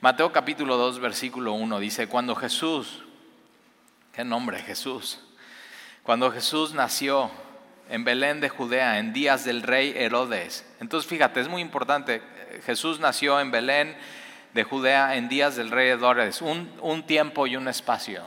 Mateo capítulo 2, versículo 1 dice, cuando Jesús, qué nombre Jesús, cuando Jesús nació en Belén de Judea en días del rey Herodes. Entonces fíjate, es muy importante, Jesús nació en Belén de Judea en días del rey Herodes, un, un tiempo y un espacio.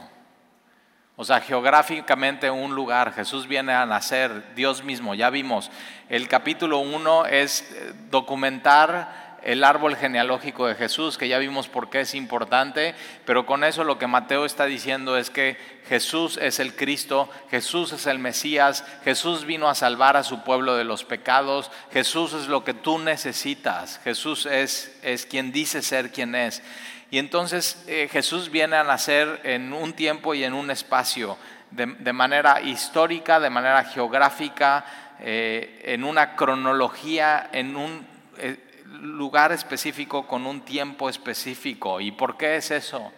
O sea, geográficamente un lugar, Jesús viene a nacer, Dios mismo, ya vimos. El capítulo 1 es eh, documentar el árbol genealógico de Jesús, que ya vimos por qué es importante, pero con eso lo que Mateo está diciendo es que Jesús es el Cristo, Jesús es el Mesías, Jesús vino a salvar a su pueblo de los pecados, Jesús es lo que tú necesitas, Jesús es, es quien dice ser quien es. Y entonces eh, Jesús viene a nacer en un tiempo y en un espacio, de, manera histórica, de manera geográfica, eh, en una cronología, en un... Lugar específico con un tiempo específico. ¿Y por qué es eso?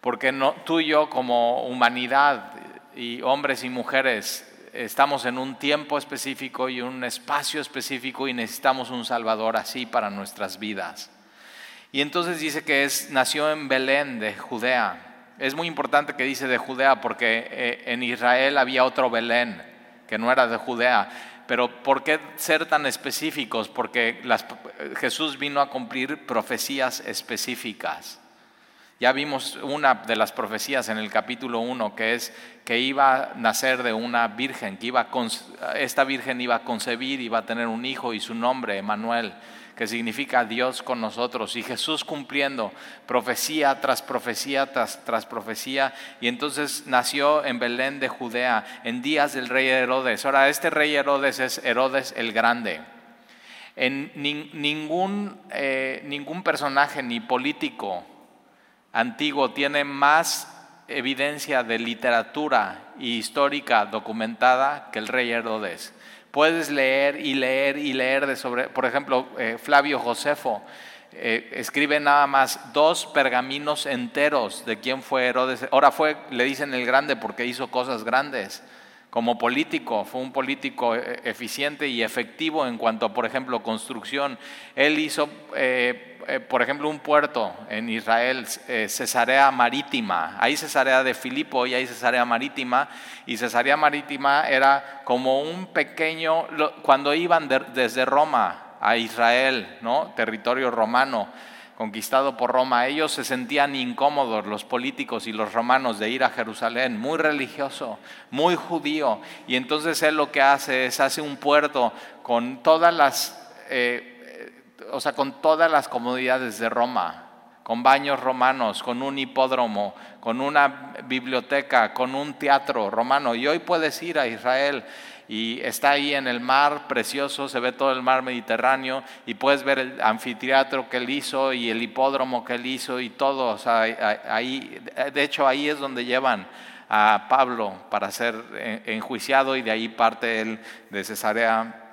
Porque no, tú y yo como humanidad y hombres y mujeres estamos en un tiempo específico y un espacio específico y necesitamos un Salvador así para nuestras vidas. Y entonces dice que es, nació en Belén de Judea. Es muy importante que dice de Judea porque eh, en Israel había otro Belén que no era de Judea. Pero ¿por qué ser tan específicos? Porque Jesús vino a cumplir profecías específicas. Ya vimos una de las profecías en el capítulo 1 que es que iba a nacer de una virgen, que iba esta virgen iba a concebir, iba a tener un hijo y su nombre, Emanuel que significa Dios con nosotros, y Jesús cumpliendo profecía tras profecía tras, tras profecía, y entonces nació en Belén de Judea en días del rey Herodes. Ahora, este rey Herodes es Herodes el Grande. En ningún, eh, ningún personaje ni político antiguo tiene más evidencia de literatura histórica documentada que el rey Herodes. Puedes leer y leer y leer de sobre, por ejemplo, eh, Flavio Josefo eh, escribe nada más dos pergaminos enteros de quién fue Herodes. Ahora fue, le dicen el grande porque hizo cosas grandes. Como político, fue un político eh, eficiente y efectivo en cuanto a, por ejemplo, construcción. Él hizo por ejemplo, un puerto en Israel, eh, Cesarea Marítima. Hay Cesarea de Filipo y hay Cesarea Marítima. Y Cesarea Marítima era como un pequeño, cuando iban desde Roma a Israel, ¿no? territorio romano conquistado por Roma, ellos se sentían incómodos, los políticos y los romanos, de ir a Jerusalén, muy religioso, muy judío. Y entonces él lo que hace es, hace un puerto con todas las... Eh, o sea, con todas las comodidades de Roma, con baños romanos, con un hipódromo, con una biblioteca, con un teatro romano. Y hoy puedes ir a Israel y está ahí en el mar precioso, se ve todo el mar Mediterráneo y puedes ver el anfiteatro que él hizo y el hipódromo que él hizo y todo. O sea, ahí, de hecho ahí es donde llevan a Pablo para ser enjuiciado y de ahí parte él de Cesarea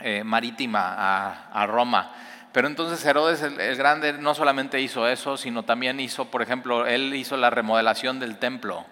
eh, Marítima a Roma. Pero entonces Herodes el, Grande no solamente hizo eso, sino también hizo, por ejemplo, él hizo la remodelación del templo.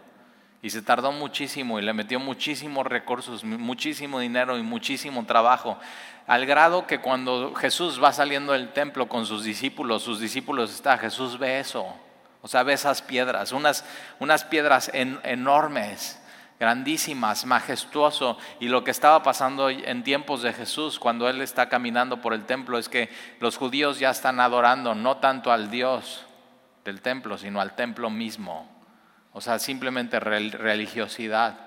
Y se tardó muchísimo y le metió muchísimos recursos, muchísimo dinero y muchísimo trabajo, al grado que cuando Jesús va saliendo del templo con sus discípulos, sus discípulos está, Jesús ve eso, o sea, ve esas piedras, unas, unas piedras enormes grandísimas, majestuoso. Y lo que estaba pasando en tiempos de Jesús, cuando Él está caminando por el templo, es que los judíos ya están adorando no tanto al Dios del templo, sino al templo mismo. O sea, simplemente religiosidad.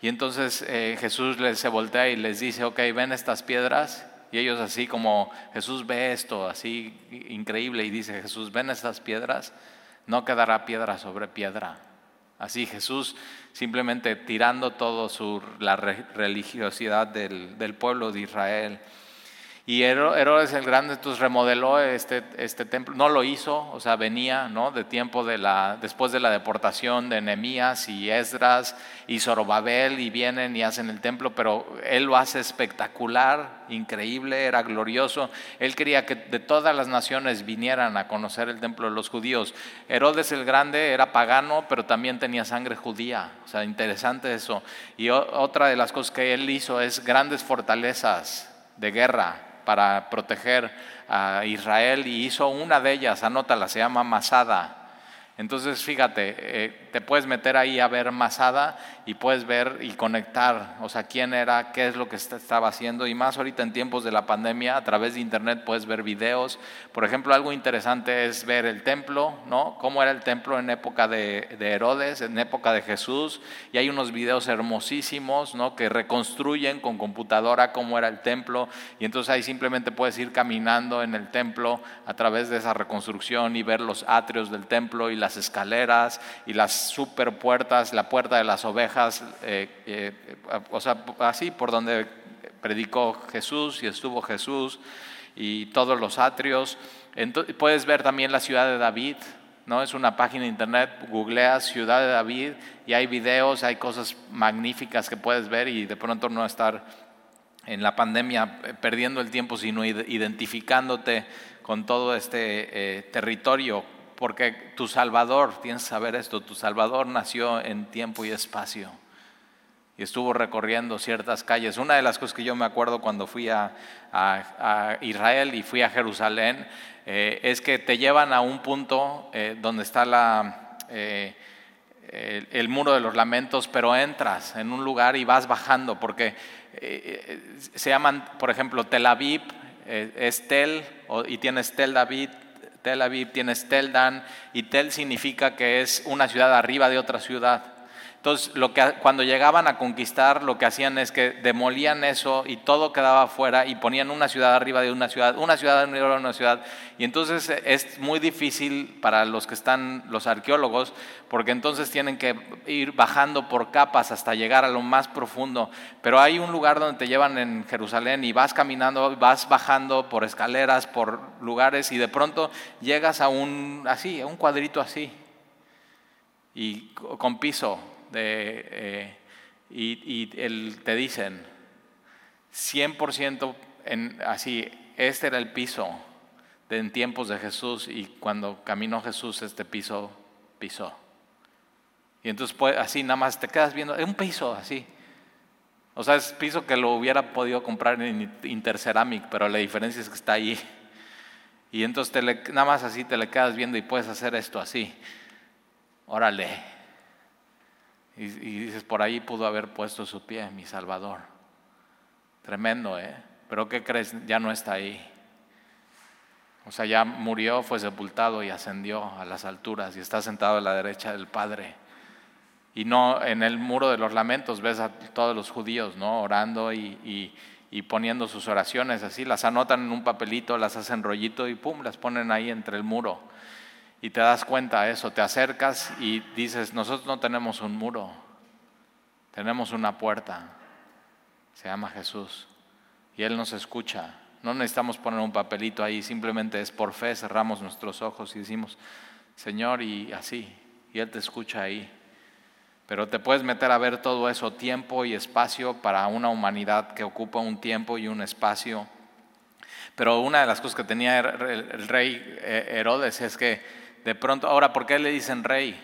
Y entonces eh, Jesús les se voltea y les dice, ok, ven estas piedras. Y ellos así como Jesús ve esto, así increíble, y dice, Jesús, ven estas piedras, no quedará piedra sobre piedra Así Jesús simplemente tirando todo su, la religiosidad del, del pueblo de Israel y Herodes el Grande entonces remodeló este, este templo, no lo hizo, o sea, venía ¿no? de tiempo de la, después de la deportación de Nehemías y Esdras y Zorobabel y vienen y hacen el templo, pero él lo hace espectacular, increíble, era glorioso. Él quería que de todas las naciones vinieran a conocer el templo de los judíos. Herodes el Grande era pagano, pero también tenía sangre judía, o sea, interesante eso. Y otra de las cosas que él hizo es grandes fortalezas de guerra para proteger a Israel y hizo una de ellas, anótala, se llama Masada. Entonces, fíjate, eh, te puedes meter ahí a ver Masada y puedes ver y conectar, o sea, quién era, qué es lo que estaba haciendo. Y más ahorita en tiempos de la pandemia, a través de internet puedes ver videos. Por ejemplo, algo interesante es ver el templo, ¿no? Cómo era el templo en época de, Herodes, en época de Jesús. Y hay unos videos hermosísimos, ¿no? Que reconstruyen con computadora cómo era el templo. Y entonces ahí simplemente puedes ir caminando en el templo a través de esa reconstrucción y ver los atrios del templo y las escaleras y las super puertas, la puerta de las ovejas, eh, eh, o sea, así por donde predicó Jesús y estuvo Jesús y todos los atrios. Entonces, puedes ver también la ciudad de David, ¿no? Es una página de internet, googleas ciudad de David y hay videos, hay cosas magníficas que puedes ver y de pronto no estar en la pandemia eh, perdiendo el tiempo, sino identificándote con todo este territorio porque tu Salvador, tienes que saber esto, tu Salvador nació en tiempo y espacio y estuvo recorriendo ciertas calles. Una de las cosas que yo me acuerdo cuando fui a, Israel y fui a Jerusalén eh, es que te llevan a un punto eh, donde está la, eh, el, muro de los lamentos, pero entras en un lugar y vas bajando, porque se llaman, por ejemplo, Tel Aviv, es Tel, y tienes Tel David, Tel Aviv, tienes Tel Dan, y Tel significa que es una ciudad arriba de otra ciudad. Entonces, lo que, cuando llegaban a conquistar, lo que hacían es que demolían eso y todo quedaba afuera y ponían una ciudad arriba de una ciudad, una ciudad arriba de una ciudad. Y entonces es muy difícil para los que están, los arqueólogos, porque entonces tienen que ir bajando por capas hasta llegar a lo más profundo. Pero hay un lugar donde te llevan en Jerusalén y vas caminando, vas bajando por escaleras, por lugares y de pronto llegas a un, así, a un cuadrito así y con piso de, eh, y, te dicen 100% en, así, este era el piso de, en tiempos de Jesús y cuando caminó Jesús este piso pisó. Y entonces pues, así nada más te quedas viendo, es un piso así. O sea, es piso que lo hubiera podido comprar en Interceramic, pero la diferencia es que está ahí. Y entonces te nada más así te le quedas viendo y puedes hacer esto así. Órale. Y, dices, por ahí pudo haber puesto su pie, mi Salvador. Tremendo, ¿eh? Pero ¿qué crees? Ya no está ahí. O sea, ya murió, fue sepultado y ascendió a las alturas y está sentado a la derecha del Padre. Y no en el muro de los lamentos ves a todos los judíos, ¿no? Orando y, y poniendo sus oraciones así, las anotan en un papelito, las hacen rollito y pum, las ponen ahí entre el muro y te das cuenta de eso, te acercas y dices, nosotros no tenemos un muro, tenemos una puerta, se llama Jesús, y Él nos escucha. No necesitamos poner un papelito ahí, simplemente es por fe, cerramos nuestros ojos y decimos, Señor, y así, y Él te escucha ahí. Pero te puedes meter a ver todo eso, tiempo y espacio para una humanidad que ocupa un tiempo y un espacio. Pero una de las cosas que tenía el rey eh, Herodes es que de pronto, ahora, ¿por qué le dicen rey?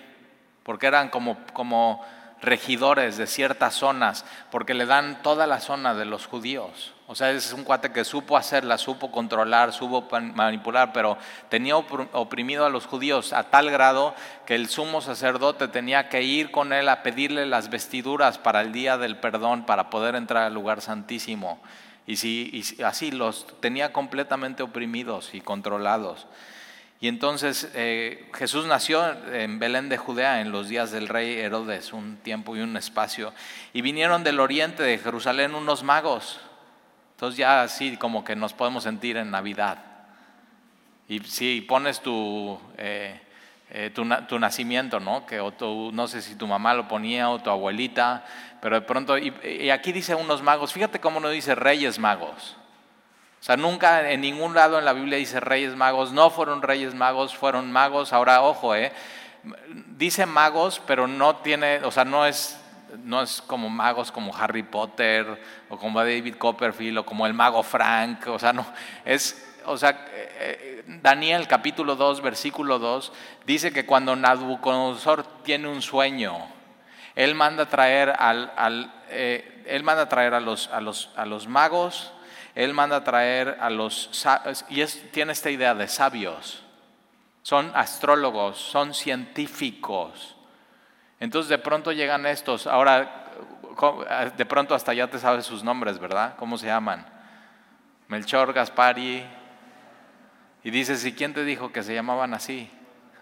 Porque eran como, como regidores de ciertas zonas, porque le dan toda la zona de los judíos. O sea, es un cuate que supo hacerla, supo controlar, supo manipular, pero tenía oprimido a los judíos a tal grado que el sumo sacerdote tenía que ir con él a pedirle las vestiduras para el día del perdón, para poder entrar al lugar santísimo. Y, si, y así los tenía completamente oprimidos y controlados. Y entonces eh, Jesús nació en Belén de Judea en los días del rey Herodes, un tiempo y un espacio. Y vinieron del oriente de Jerusalén unos magos. Entonces ya así como que nos podemos sentir en Navidad. Y si pones tu, eh, eh, tu, nacimiento, ¿no? Que o no sé si tu mamá lo ponía o tu abuelita, pero de pronto, y, y aquí dice unos magos, fíjate cómo no dice reyes magos. O sea, nunca en ningún lado en la Biblia dice reyes magos, no fueron reyes magos, fueron magos. Ahora, ojo, eh, dice magos, pero no tiene, o sea, no es, no es como magos como Harry Potter o como David Copperfield o como el mago Frank, o sea, no, es, o sea, eh, Daniel capítulo 2, versículo 2, dice que cuando Nabucodonosor tiene un sueño, él manda traer al, al eh, él manda traer a los, a los, a los magos, Él manda traer a los, y tiene esta idea de sabios, son astrólogos, son científicos. Entonces de pronto llegan estos, ahora de pronto hasta ya te sabes sus nombres, ¿verdad? ¿Cómo se llaman? Melchor, Gaspari. Y dices, ¿y quién te dijo que se llamaban así?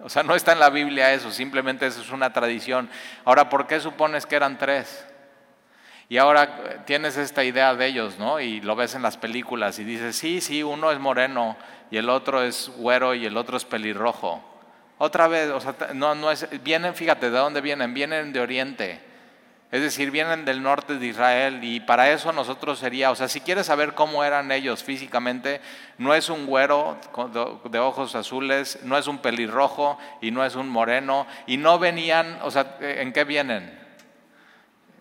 O sea, no está en la Biblia eso, simplemente eso es una tradición. Ahora, ¿por qué supones que eran tres? Y ahora tienes esta idea de ellos, ¿no? Y lo ves en las películas y dices, sí, sí, uno es moreno y el otro es güero y el otro es pelirrojo. Otra vez, o sea, no, no es, vienen, fíjate, ¿de dónde vienen? Vienen de Oriente. Es decir, vienen del norte de Israel y para eso nosotros sería, o sea, si quieres saber cómo eran ellos físicamente, no es un güero de ojos azules, no es un pelirrojo y no es un moreno y no venían, o sea, ¿en qué vienen?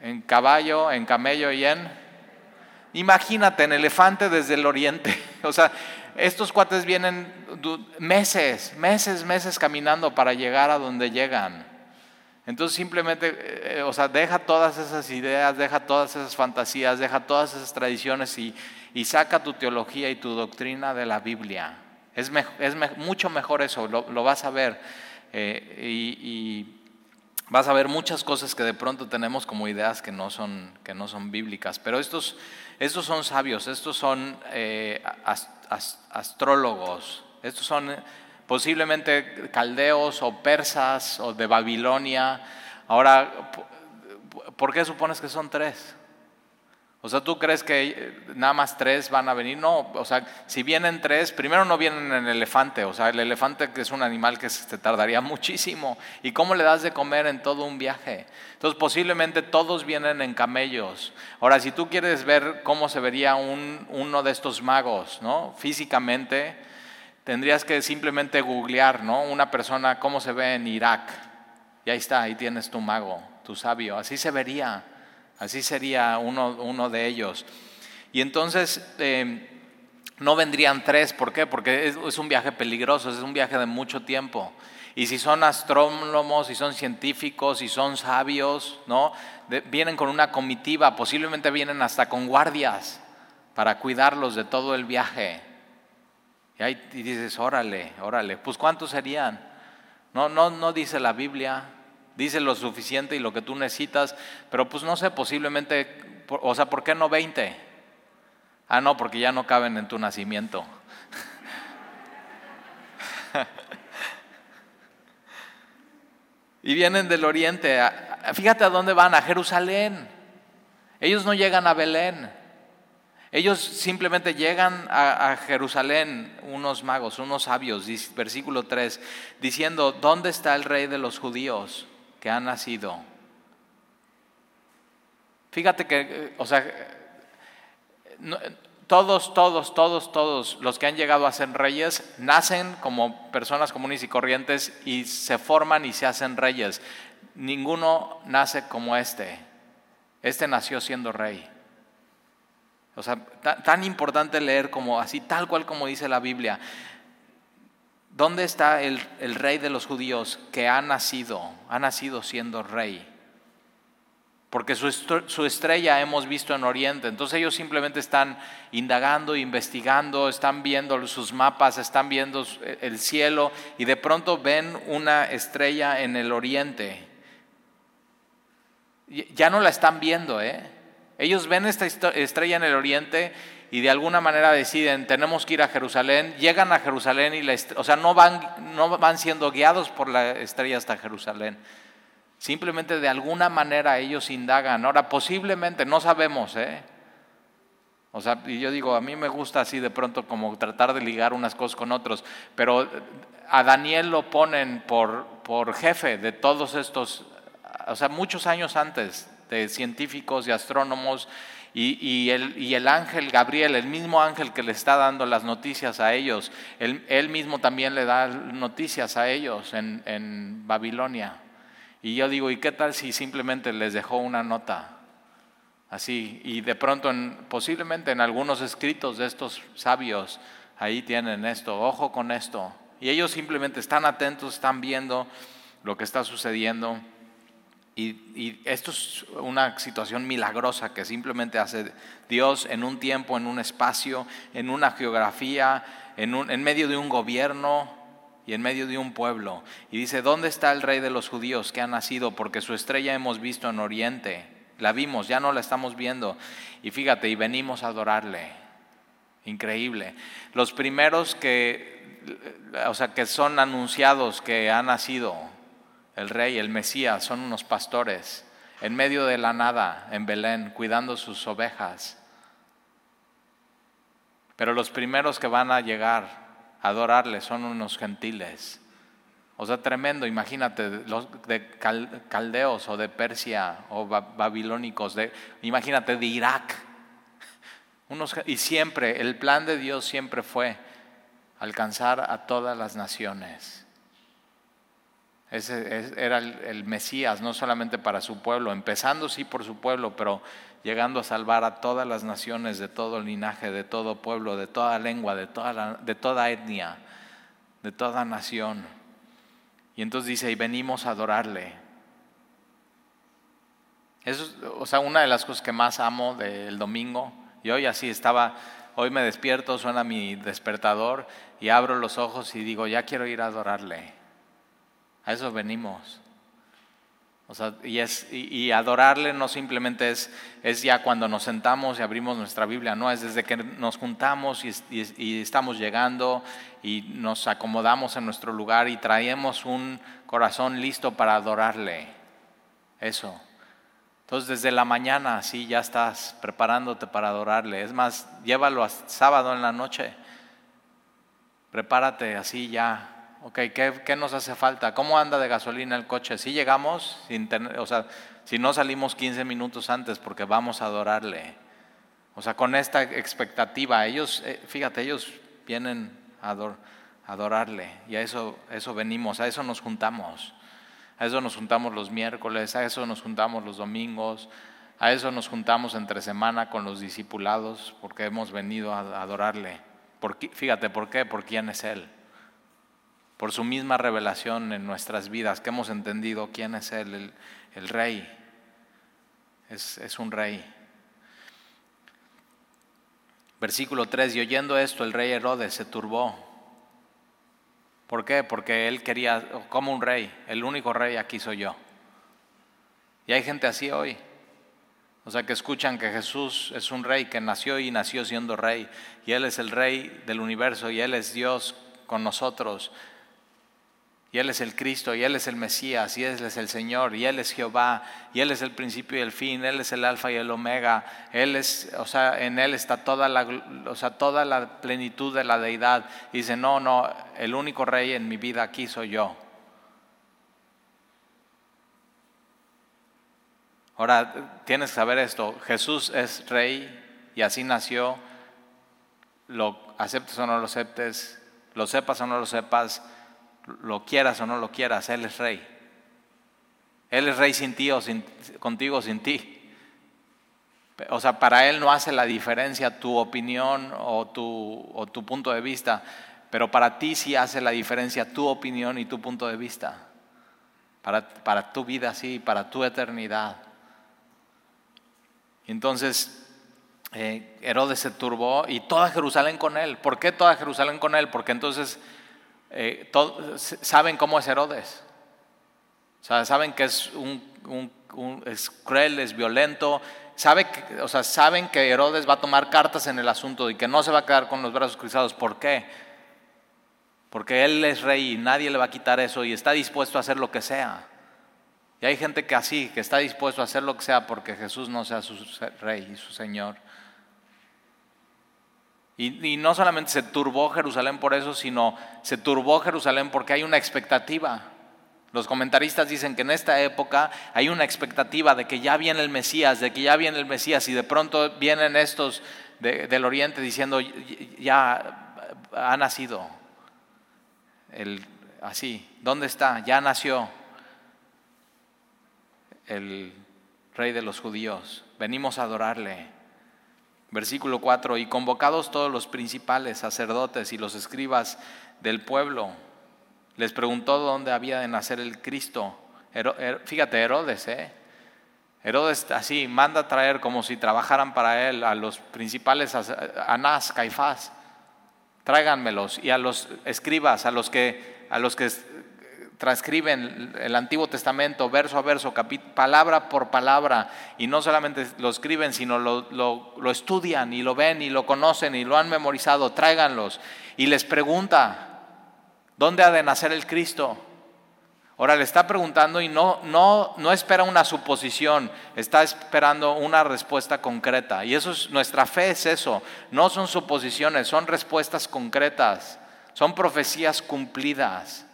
En caballo, en camello y en... Imagínate, en elefante desde el oriente. O sea, estos cuates vienen meses, meses, meses caminando para llegar a donde llegan. Entonces simplemente, eh, o sea, deja todas esas ideas, deja todas esas fantasías, deja todas esas tradiciones y, saca tu teología y tu doctrina de la Biblia. Es, mucho mejor eso, lo, vas a ver. Eh, y, vas a ver muchas cosas que de pronto tenemos como ideas que no son, que no son bíblicas. Pero estos, estos son sabios, estos son eh, astrólogos, estos son posiblemente caldeos o persas o de Babilonia. Ahora, ¿por qué supones que son tres? O sea, ¿tú crees que eh, nada más tres van a venir? No, o sea, si vienen tres, primero no vienen en el elefante, o sea, el elefante que es un animal que se tardaría muchísimo. ¿Y cómo le das de comer en todo un viaje? Entonces, posiblemente todos vienen en camellos. Ahora, si tú quieres ver cómo se vería un, uno de estos magos, ¿no? Físicamente, tendrías que simplemente googlear, ¿no? Una persona, cómo se ve en Irak. Y ahí está, ahí tienes tu mago, tu sabio. Así se vería, así sería uno, de ellos. Y entonces eh, no vendrían tres, ¿por qué? Porque es, un viaje peligroso, es un viaje de mucho tiempo. Y si son astrónomos, si son científicos, si son sabios, ¿no? vienen con una comitiva, posiblemente vienen hasta con guardias para cuidarlos de todo el viaje. Y ahí dices, órale, órale, pues ¿cuántos serían? No, no, no dice la Biblia, dice lo suficiente y lo que tú necesitas, pero pues no sé, posiblemente, o sea, ¿por qué no 20? Ah, no, porque ya no caben en tu nacimiento. y vienen del oriente, fíjate a dónde van, a Jerusalén. Ellos no llegan a Belén. Ellos simplemente llegan a, Jerusalén, unos magos, unos sabios, versículo 3, diciendo, ¿dónde está el rey de los judíos que ha nacido? Fíjate que, eh, o sea, todos, todos, todos, todos los que han llegado a ser reyes nacen como personas comunes y corrientes y se forman y se hacen reyes. Ninguno nace como este. Este nació siendo rey. O sea, tan, importante leer como así, tal cual como dice la Biblia. ¿Dónde está el, rey de los judíos que ha nacido, ha nacido siendo rey? Porque su, su, estrella hemos visto en Oriente. Entonces ellos simplemente están indagando, investigando, están viendo sus mapas, están viendo el cielo y de pronto ven una estrella en el Oriente. Ya no la están viendo, ¿eh? Ellos ven esta estrella en el oriente y de alguna manera deciden, tenemos que ir a Jerusalén, llegan a Jerusalén y la o sea, no van, no van siendo guiados por la estrella hasta Jerusalén. Simplemente de alguna manera ellos indagan. Ahora, posiblemente, no sabemos, ¿eh? O sea, y yo digo, a mí me gusta así de pronto como tratar de ligar unas cosas con otros, pero a Daniel lo ponen por, por jefe de todos estos, o sea, muchos años antes de científicos y astrónomos, y, el, ángel Gabriel, el mismo ángel que le está dando las noticias a ellos, él, mismo también le da noticias a ellos en, Babilonia. Y yo digo, ¿y qué tal si simplemente les dejó una nota? Así, y de pronto, posiblemente en algunos escritos de estos sabios, ahí tienen esto, ojo con esto. Y ellos simplemente están atentos, están viendo lo que está sucediendo. Y, esto es una situación milagrosa que simplemente hace Dios en un tiempo, en un espacio, en una geografía, en, un, en medio de un gobierno y en medio de un pueblo. Y dice, ¿dónde está el rey de los judíos que ha nacido? Porque su estrella hemos visto en Oriente. La vimos, ya no la estamos viendo. Y fíjate, y venimos a adorarle. Increíble. Los primeros que, o sea, que son anunciados que ha nacido el rey, el Mesías, son unos pastores en medio de la nada, en Belén, cuidando sus ovejas. Pero los primeros que van a llegar a adorarle son unos gentiles. O sea, tremendo, imagínate, los de caldeos o de Persia o babilónicos, de, imagínate de Irak. Y siempre, el plan de Dios siempre fue alcanzar a todas las naciones. Ese era el, Mesías, no solamente para su pueblo, empezando sí por su pueblo, pero llegando a salvar a todas las naciones, de todo linaje, de todo pueblo, de toda lengua, de toda, de toda etnia, de toda nación. Y entonces dice, y venimos a adorarle. Eso, o sea, una de las cosas que más amo del domingo, y hoy así estaba, hoy me despierto, suena mi despertador y abro los ojos y digo, ya quiero ir a adorarle. A eso venimos. y, es, y, adorarle no simplemente es, es, ya cuando nos sentamos y abrimos nuestra Biblia, no, es desde que nos juntamos y, y, estamos llegando y nos acomodamos en nuestro lugar y traemos un corazón listo para adorarle. Eso. Entonces desde la mañana así ya estás preparándote para adorarle. Es más, llévalo a sábado en la noche. Prepárate así ya Ok, ¿qué, nos hace falta? ¿Cómo anda de gasolina el coche? Si llegamos, o sea, si no salimos 15 minutos antes porque vamos a adorarle. O sea, con esta expectativa, ellos, eh, fíjate, ellos vienen a adorarle y a eso, eso venimos, a eso nos juntamos. A eso nos juntamos los miércoles, a eso nos juntamos los domingos, a eso nos juntamos entre semana con los discipulados porque hemos venido a adorarle. fíjate, ¿por qué? Por quién es Él por su misma revelación en nuestras vidas, que hemos entendido quién es Él, el, Rey. Es, es, un Rey. Versículo 3, y oyendo esto, el rey Herodes se turbó. ¿Por qué? Porque él quería, como un rey, el único rey aquí soy yo. Y hay gente así hoy. O sea, que escuchan que Jesús es un rey que nació y nació siendo rey. Y Él es el rey del universo y Él es Dios con nosotros y Él es el Cristo, y Él es el Mesías, y Él es el Señor, y Él es Jehová, y Él es el principio y el fin, Él es el alfa y el omega, Él es, o sea, en Él está toda la, o sea, toda la plenitud de la deidad. Y dice, no, no, el único rey en mi vida aquí soy yo. Ahora, tienes que saber esto, Jesús es rey y así nació, lo aceptes o no lo aceptes, lo sepas o no lo sepas, lo quieras o no lo quieras, Él es rey. Él es rey sin ti o sin, contigo sin ti. O sea, para Él no hace la diferencia tu opinión o tu, o tu punto de vista, pero para ti sí hace la diferencia tu opinión y tu punto de vista. Para, para tu vida, sí, para tu eternidad. Entonces, eh, Herodes se turbó y toda Jerusalén con él. ¿Por qué toda Jerusalén con él? Porque entonces eh, saben cómo es Herodes. O sea, saben que es, un, es cruel, es violento. Sabe que, o sea, saben que Herodes va a tomar cartas en el asunto y que no se va a quedar con los brazos cruzados. ¿Por qué? Porque él es rey y nadie le va a quitar eso y está dispuesto a hacer lo que sea. Y hay gente que así, que está dispuesto a hacer lo que sea porque Jesús no sea su rey y su Señor. Y, no solamente se turbó Jerusalén por eso, sino se turbó Jerusalén porque hay una expectativa. Los comentaristas dicen que en esta época hay una expectativa de que ya viene el Mesías, de que ya viene el Mesías y de pronto vienen estos del oriente diciendo ya ha nacido. El, así, ¿dónde está? Ya nació el rey de los judíos. Venimos a adorarle. Versículo 4, y convocados todos los principales sacerdotes y los escribas del pueblo, les preguntó dónde había de nacer el Cristo. fíjate, Herodes, ¿eh? Herodes así manda a traer como si trabajaran para él a los principales, Anás, Caifás, tráiganmelos, y a los escribas, a los que, a los que transcriben el Antiguo Testamento verso a verso, palabra por palabra, y no solamente lo escriben, sino lo, lo, estudian y lo ven y lo conocen y lo han memorizado, tráiganlos. Y les pregunta, ¿dónde ha de nacer el Cristo? Ahora le está preguntando y no, no, no espera una suposición, está esperando una respuesta concreta. Y eso es, nuestra fe es eso, no son suposiciones, son respuestas concretas, son profecías cumplidas,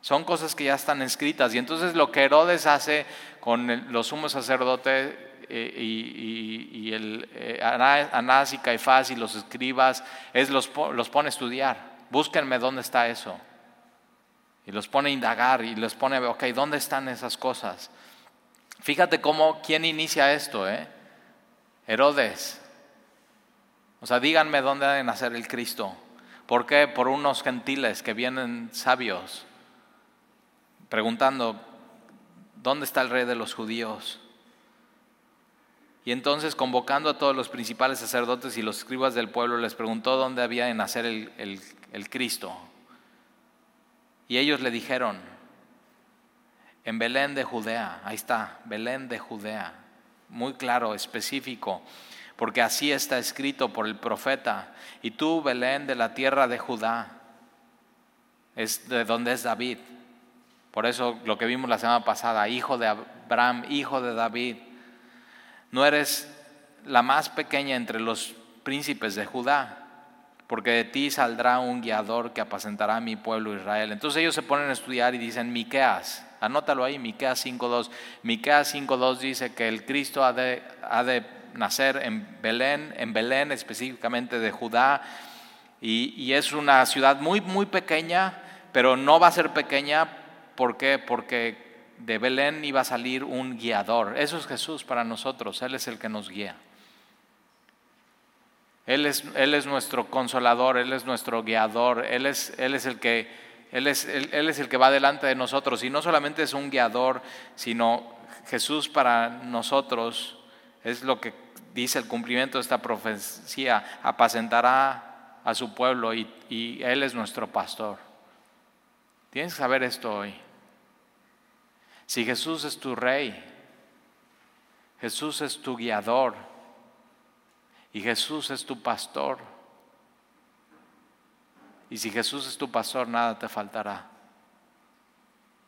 son cosas que ya están escritas. Y entonces lo que Herodes hace con los sumos sacerdotes eh, y, el, eh, Anás y Caifás y los escribas es los, los pone a estudiar. Búsquenme dónde está eso. Y los pone a indagar y les pone, ok, ¿dónde están esas cosas? Fíjate cómo, ¿quién inicia esto? Eh? Herodes. O sea, díganme dónde ha de nacer el Cristo. ¿Por qué? Por unos gentiles que vienen sabios, preguntando, ¿dónde está el rey de los judíos? Y entonces, convocando a todos los principales sacerdotes y los escribas del pueblo, les preguntó dónde había de nacer el, el Cristo. Y ellos le dijeron, en Belén de Judea, ahí está, Belén de Judea, muy claro, específico, porque así está escrito por el profeta, y tú, Belén de la tierra de Judá, es de donde es David. Por eso lo que vimos la semana pasada, hijo de Abraham, hijo de David, no eres la más pequeña entre los príncipes de Judá, porque de ti saldrá un guiador que apacentará a mi pueblo Israel. Entonces ellos se ponen a estudiar y dicen, Miqueas, anótalo ahí, Miqueas 5.2. Miqueas 5.2 dice que el Cristo ha de, nacer en Belén, en Belén específicamente de Judá, y, y, es una ciudad muy, muy pequeña, pero no va a ser pequeña, ¿por qué? Porque de Belén iba a salir un guiador. Eso es Jesús para nosotros, Él es el que nos guía. Él es, él es nuestro consolador, Él es nuestro guiador, Él es, él es el que... Él es, él es el que va delante de nosotros y no solamente es un guiador, sino Jesús para nosotros es lo que dice el cumplimiento de esta profecía, apacentará a su pueblo y, y, Él es nuestro pastor. Tienes que saber esto hoy. Si Jesús es tu rey, Jesús es tu guiador, y Jesús es tu pastor. Y si Jesús es tu pastor, nada te faltará.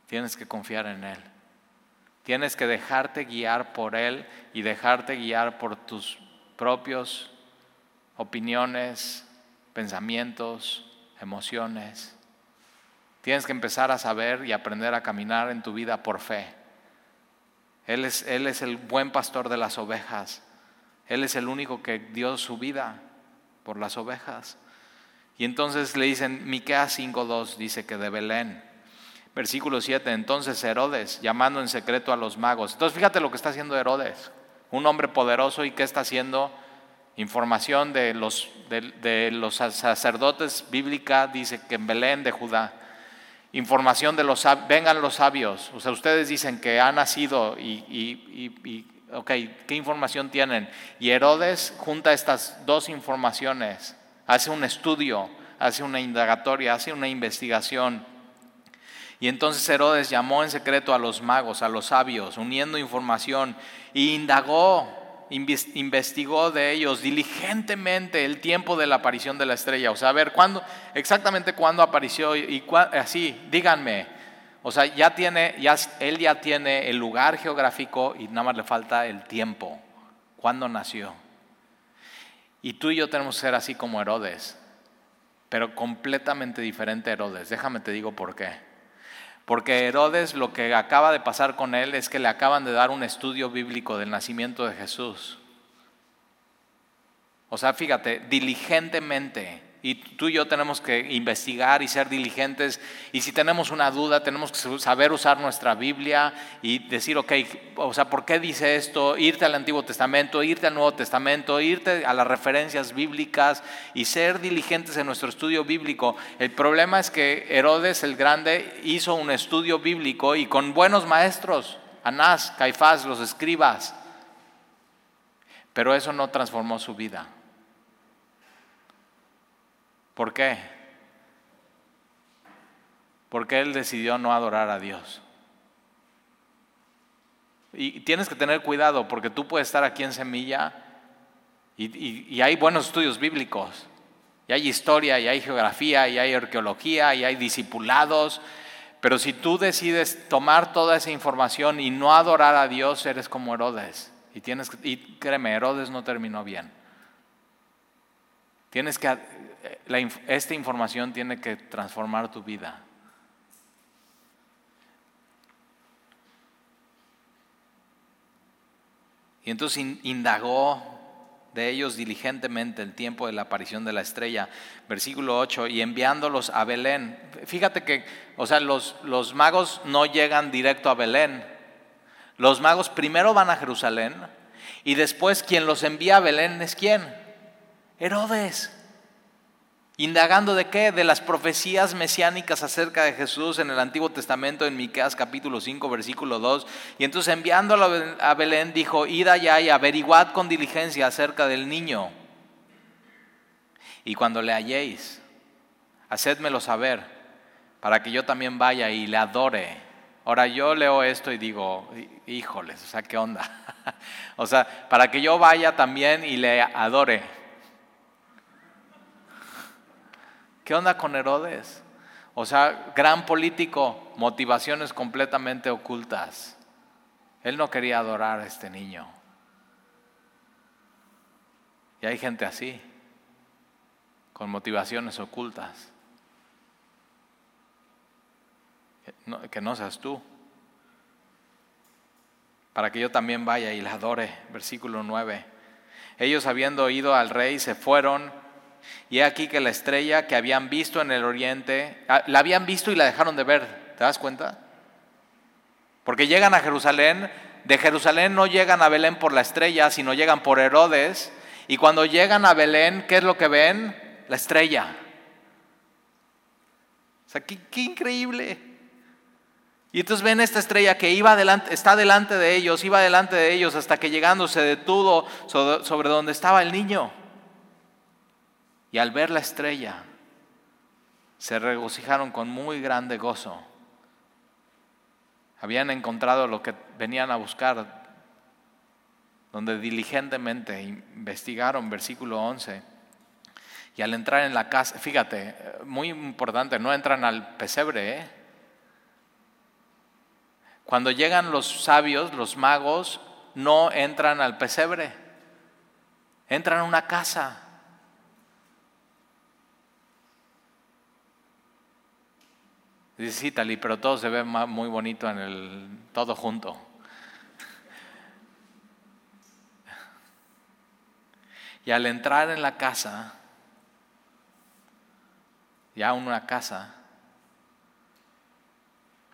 Tienes que confiar en Él. Tienes que dejarte guiar por Él y dejarte guiar por tus propios opiniones, pensamientos, emociones. Tienes que empezar a saber y aprender a caminar en tu vida por fe. Él es, el buen pastor de las ovejas. Él es el único que dio su vida por las ovejas. Y entonces le dicen, Miqueas 5.2 dice que de Belén. Versículo 7, entonces Herodes, llamando en secreto a los magos. Entonces fíjate lo que está haciendo Herodes, un hombre poderoso y que está haciendo información de los, de, los sacerdotes bíblica, dice que en Belén de Judá. Información de los, vengan los sabios. O sea, ustedes dicen que ha nacido y, y ok, ¿qué información tienen? Y Herodes junta estas dos informaciones, hace un estudio, hace una indagatoria, hace una investigación. Y entonces Herodes llamó en secreto a los magos, a los sabios, uniendo información, e indagó, investigó de ellos diligentemente el tiempo de la aparición de la estrella. O sea, a ver, ¿cuándo, exactamente cuándo apareció y así, díganme. O sea, ya tiene, ya, él ya tiene el lugar geográfico y nada más le falta el tiempo, cuándo nació. Y tú y yo tenemos que ser así como Herodes, pero completamente diferente a Herodes. Déjame te digo por qué. Porque Herodes lo que acaba de pasar con él es que le acaban de dar un estudio bíblico del nacimiento de Jesús. O sea, fíjate, diligentemente Y tú y yo tenemos que investigar y ser diligentes. Y si tenemos una duda, tenemos que saber usar nuestra Biblia y decir, ok, o sea, ¿por qué dice esto? Irte al Antiguo Testamento, irte al Nuevo Testamento, irte a las referencias bíblicas y ser diligentes en nuestro estudio bíblico. El problema es que Herodes el Grande hizo un estudio bíblico y con buenos maestros, Anás, Caifás, los escribas. Pero eso no transformó su vida. ¿Por qué? Porque él decidió no adorar a Dios. Y tienes que tener cuidado porque tú puedes estar aquí en Semilla y, hay buenos estudios bíblicos. Y hay historia, y hay geografía, y hay arqueología, y hay discipulados. Pero si tú decides tomar toda esa información y no adorar a Dios, eres como Herodes. Y, tienes, y créeme, Herodes no terminó bien. Tienes que esta información tiene que transformar tu vida. Y entonces indagó de ellos diligentemente el tiempo de la aparición de la estrella. Versículo 8, y enviándolos a Belén. Fíjate que, o sea, los, los magos no llegan directo a Belén. Los magos primero van a Jerusalén y después quien los envía a Belén es quién? Herodes. Indagando de qué? De las profecías mesiánicas acerca de Jesús en el Antiguo Testamento, en Miqueas capítulo 5, versículo 2. Y entonces enviándolo a Belén dijo, id allá y averiguad con diligencia acerca del niño. Y cuando le halléis, hacedmelo saber, para que yo también vaya y le adore. Ahora yo leo esto y digo, híjoles, o sea, ¿qué onda? o sea, para que yo vaya también y le adore. ¿Qué onda con Herodes? O sea, gran político, motivaciones completamente ocultas. Él no quería adorar a este niño. Y hay gente así, con motivaciones ocultas. Que no, seas tú. Para que yo también vaya y le adore. Versículo 9. Ellos habiendo oído al rey se fueron y aquí que la estrella que habían visto en el oriente, ah, la habían visto y la dejaron de ver. ¿Te das cuenta? Porque llegan a Jerusalén, de Jerusalén no llegan a Belén por la estrella, sino llegan por Herodes. Y cuando llegan a Belén, ¿qué es lo que ven? La estrella. O sea, qué, increíble. Y entonces ven esta estrella que iba adelante, está delante de ellos, iba delante de ellos hasta que llegando se detuvo sobre donde estaba el niño. Y al ver la estrella, se regocijaron con muy grande gozo. Habían encontrado lo que venían a buscar, donde diligentemente investigaron, versículo 11. Y al entrar en la casa, fíjate, muy importante, no entran al pesebre. ¿eh? Cuando llegan los sabios, los magos, no entran al pesebre, entran a una casa. Dice, sí, Tali, pero todo se ve muy bonito en el, todo junto. Y al entrar en la casa, ya una casa,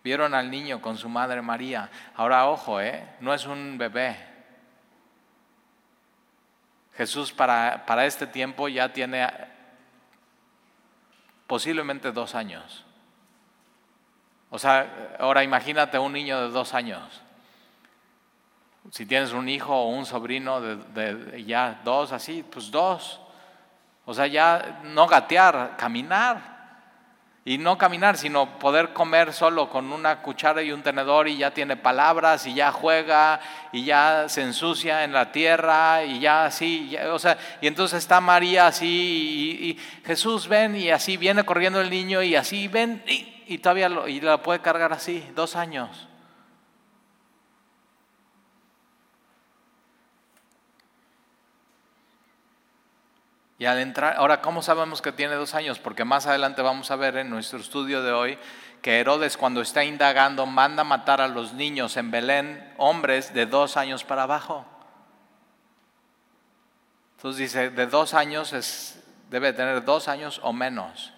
vieron al niño con su madre María. Ahora, ojo, ¿eh? no es un bebé. Jesús para, para este tiempo ya tiene posiblemente dos años. O sea, ahora imagínate un niño de dos años. Si tienes un hijo o un sobrino de, ya dos, así, pues dos. O sea, ya no gatear, caminar. Y no caminar, sino poder comer solo con una cuchara y un tenedor y ya tiene palabras y ya juega y ya se ensucia en la tierra y ya así, o sea, y entonces está María así y, Jesús ven y así viene corriendo el niño y así ven y todavía lo, y la puede cargar así, dos años. Y al entrar, ahora, ¿cómo sabemos que tiene dos años? Porque más adelante vamos a ver en nuestro estudio de hoy que Herodes cuando está indagando manda matar a los niños en Belén, hombres de dos años para abajo. Entonces dice, de dos años es debe tener dos años o menos.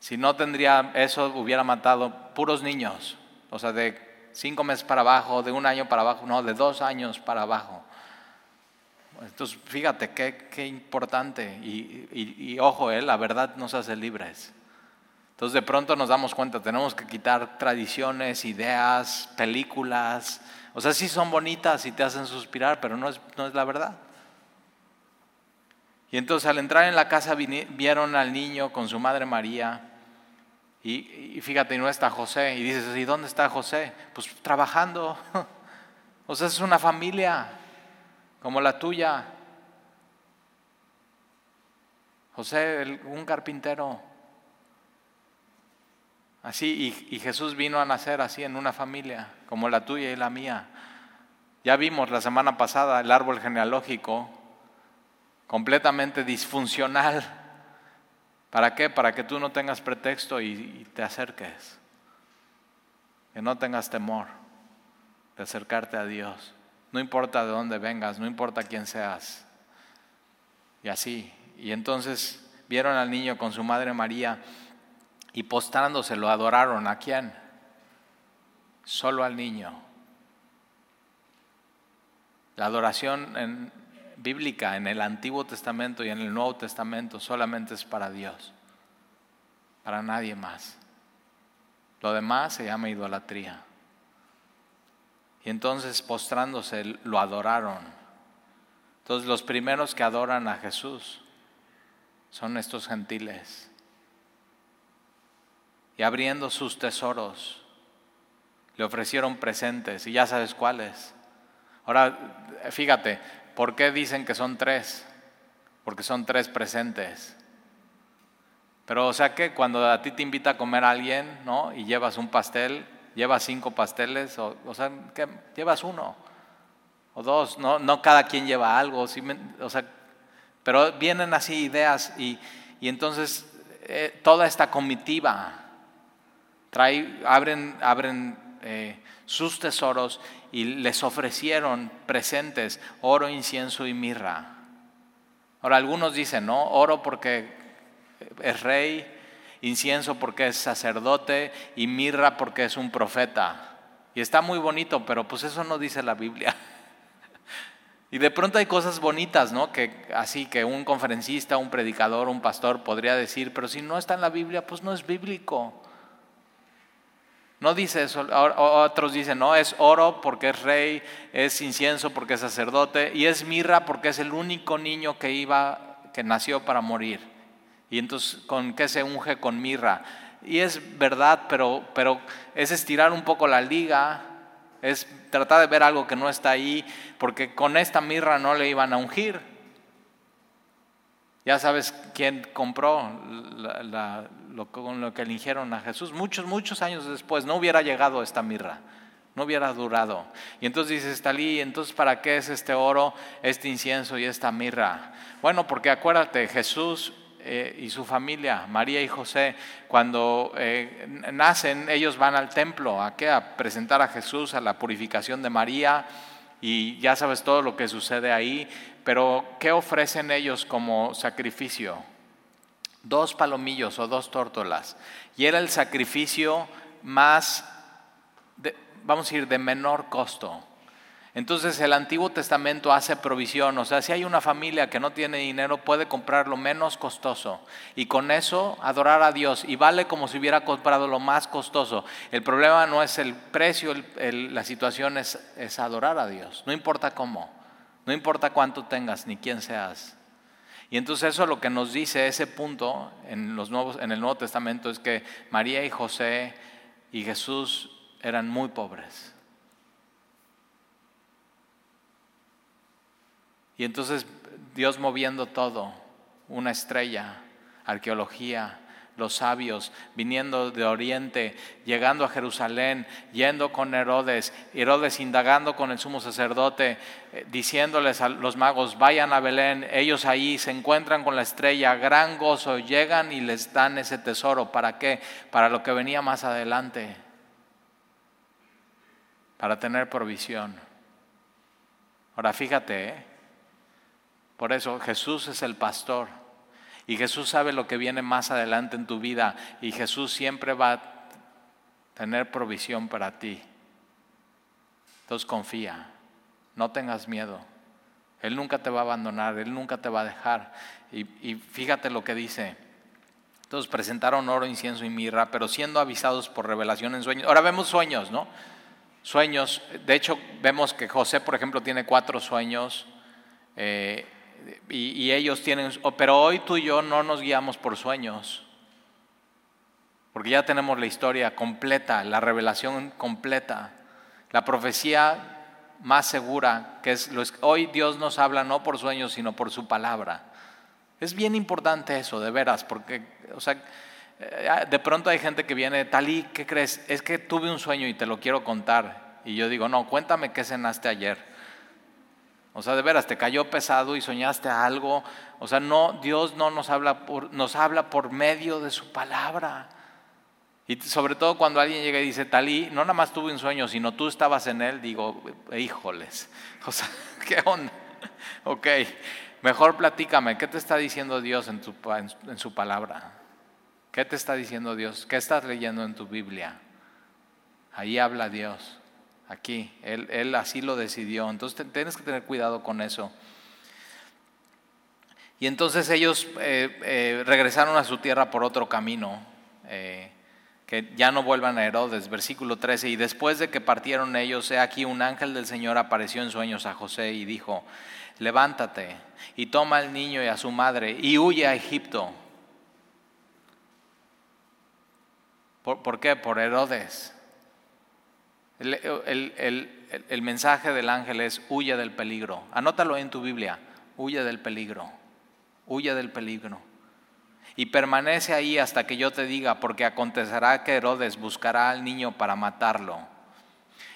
Si no tendría eso, hubiera matado puros niños, o sea, de cinco meses para abajo, de un año para abajo, no, de dos años para abajo. Entonces, fíjate qué, importante. Y, ojo, eh, la verdad nos hace libres. Entonces, de pronto nos damos cuenta, tenemos que quitar tradiciones, ideas, películas. O sea, sí son bonitas y te hacen suspirar, pero no es, no es la verdad. Y entonces al entrar en la casa vieron al niño con su madre María. Y, fíjate, y no está José. Y dices, ¿y dónde está José? Pues trabajando. O sea, es una familia como la tuya. José, un carpintero. Así, y, Jesús vino a nacer así en una familia, como la tuya y la mía. Ya vimos la semana pasada el árbol genealógico completamente disfuncional. ¿Para qué? Para que tú no tengas pretexto y, te acerques. Que no tengas temor de acercarte a Dios. No importa de dónde vengas, no importa quién seas. Y así. Y entonces vieron al niño con su madre María y postrándose lo adoraron. ¿A quién? Solo al niño. La adoración en, bíblica en el Antiguo Testamento y en el Nuevo Testamento solamente es para Dios, para nadie más. Lo demás se llama idolatría. Y entonces postrándose lo adoraron. Entonces los primeros que adoran a Jesús son estos gentiles. Y abriendo sus tesoros, le ofrecieron presentes y ya sabes cuáles. Ahora, fíjate, ¿por qué dicen que son tres? Porque son tres presentes. Pero o sea que cuando a ti te invita a comer a alguien, ¿no? Y llevas un pastel, llevas cinco pasteles, o, sea, ¿qué? llevas uno o dos, no, no cada quien lleva algo, o sea, pero vienen así ideas y, y entonces eh, toda esta comitiva trae, abren, abren eh, sus tesoros y les ofrecieron presentes, oro, incienso y mirra. Ahora algunos dicen, no, oro porque es rey, incienso porque es sacerdote y mirra porque es un profeta. Y está muy bonito, pero pues eso no dice la Biblia. Y de pronto hay cosas bonitas, ¿no? Que así que un conferencista, un predicador, un pastor podría decir, pero si no está en la Biblia, pues no es bíblico. No dice eso, otros dicen, no, es oro porque es rey, es incienso porque es sacerdote y es mirra porque es el único niño que iba, que nació para morir. Y entonces, ¿con qué se unge? Con mirra. Y es verdad, pero, pero es estirar un poco la liga, es tratar de ver algo que no está ahí, porque con esta mirra no le iban a ungir. Ya sabes quién compró lo, con lo que eligieron a Jesús. Muchos, muchos años después no hubiera llegado esta mirra, no hubiera durado. Y entonces dices, Talí, entonces ¿para qué es este oro, este incienso y esta mirra? Bueno, porque acuérdate, Jesús eh, y su familia, María y José, cuando eh, nacen, ellos van al templo, ¿a qué? A presentar a Jesús, a la purificación de María, y ya sabes todo lo que sucede ahí, pero ¿qué ofrecen ellos como sacrificio? Dos palomillos o dos tórtolas, y era el sacrificio más, vamos a ir, de menor costo. Entonces el Antiguo Testamento hace provisión, o sea, si hay una familia que no tiene dinero, puede comprar lo menos costoso y con eso adorar a Dios y vale como si hubiera comprado lo más costoso. El problema no es el precio, la situación es, es adorar a Dios, no importa cómo, no importa cuánto tengas ni quién seas. Y entonces eso lo que nos dice ese punto en, los nuevos, en el Nuevo Testamento es que María y José y Jesús eran muy pobres. Y entonces Dios moviendo todo, una estrella, arqueología, los sabios viniendo de Oriente, llegando a Jerusalén, yendo con Herodes, Herodes indagando con el sumo sacerdote, eh, diciéndoles a los magos, vayan a Belén, ellos ahí se encuentran con la estrella, gran gozo, llegan y les dan ese tesoro. ¿Para qué? Para lo que venía más adelante, para tener provisión. Ahora fíjate, ¿eh? Por eso Jesús es el pastor. Y Jesús sabe lo que viene más adelante en tu vida. Y Jesús siempre va a tener provisión para ti. Entonces confía, no tengas miedo. Él nunca te va a abandonar, Él nunca te va a dejar. Y, fíjate lo que dice. Entonces presentaron oro, incienso y mirra, pero siendo avisados por revelación en sueños. Ahora vemos sueños, ¿no? Sueños. De hecho, vemos que José, por ejemplo, tiene cuatro sueños. Eh, y, ellos tienen, pero hoy tú y yo no nos guiamos por sueños, porque ya tenemos la historia completa, la revelación completa, la profecía más segura, que es hoy Dios nos habla no por sueños, sino por su palabra. Es bien importante eso, de veras, porque, o sea, eh, de pronto hay gente que viene, Talí, ¿qué crees? Es que tuve un sueño y te lo quiero contar. Y yo digo, no, cuéntame qué cenaste ayer. O sea, de veras, te cayó pesado y soñaste algo. O sea, no, Dios no nos habla por, nos habla por medio de su palabra. Y sobre todo cuando alguien llega y dice, Talí, no nada más tuve un sueño, sino tú estabas en él, digo, híjoles. O sea, ¿qué onda? Ok, mejor platícame, ¿qué te está diciendo Dios en, en su palabra? ¿Qué te está diciendo Dios? ¿Qué estás leyendo en tu Biblia? Ahí habla Dios aquí. Él, así lo decidió. Entonces tienes que tener cuidado con eso. Y entonces ellos eh, eh, regresaron a su tierra por otro camino, eh, que ya no vuelvan a Herodes, versículo 13. Y después de que partieron ellos, he aquí un ángel del Señor apareció en sueños a José y dijo, levántate y toma al niño y a su madre y huye a Egipto. ¿Por, ¿por qué? Por Herodes. El, mensaje del ángel es huye del peligro. Anótalo en tu Biblia. Huye del peligro. Huye del peligro. Y permanece ahí hasta que yo te diga, porque acontecerá que Herodes buscará al niño para matarlo.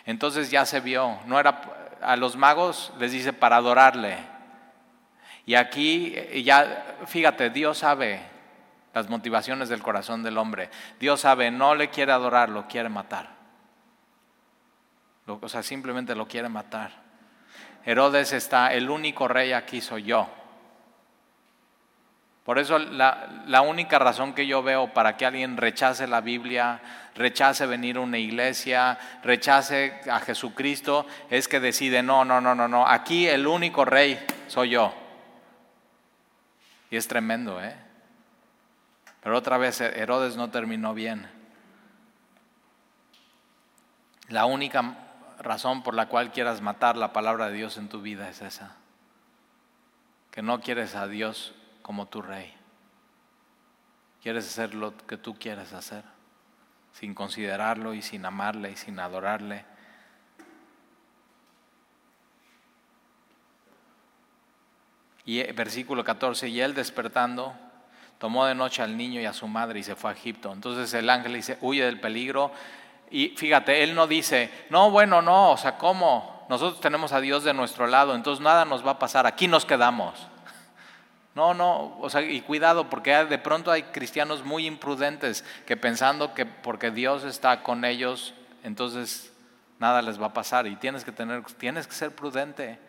Entonces ya se vio, no era a los magos les dice para adorarle. Y aquí ya fíjate, Dios sabe las motivaciones del corazón del hombre. Dios sabe, no le quiere adorar, lo quiere matar. O sea, simplemente lo quiere matar. Herodes está, el único rey aquí soy yo. Por eso la, única razón que yo veo para que alguien rechace la Biblia, rechace venir a una iglesia, rechace a Jesucristo, es que decide, no, no, no, no, no, aquí el único rey soy yo. Y es tremendo, ¿eh? Pero otra vez Herodes no terminó bien. La única razón por la cual quieras matar la palabra de Dios en tu vida es esa. Que no quieres a Dios como tu rey. Quieres hacer lo que tú quieres hacer, sin considerarlo y sin amarle y sin adorarle. Y eh, versículo 14, y él despertando, tomó de noche al niño y a su madre y se fue a Egipto. Entonces el ángel dice, huye del peligro y fíjate, él no dice, no, bueno, no, o sea, ¿cómo? Nosotros tenemos a Dios de nuestro lado, entonces nada nos va a pasar, aquí nos quedamos. No, no, o sea, y cuidado, porque de pronto hay cristianos muy imprudentes que pensando que porque Dios está con ellos, entonces nada les va a pasar. Y tienes que tener, tienes que ser prudente.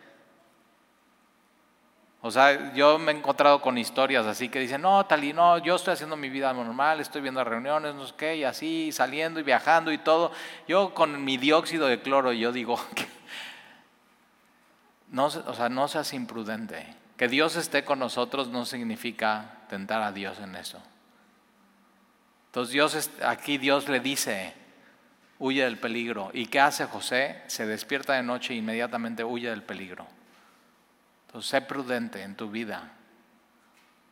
O sea, yo me he encontrado con historias así que dicen, no, tal y no, yo estoy haciendo mi vida normal, estoy viendo reuniones, no sé qué, y así, saliendo y viajando y todo. Yo con mi dióxido de cloro, yo digo, no, o sea, no seas imprudente. Que Dios esté con nosotros no significa tentar a Dios en eso. Entonces Dios, aquí Dios le dice, huye del peligro. ¿Y qué hace José? Se despierta de noche e inmediatamente huye del peligro. Entonces, sé prudente en tu vida,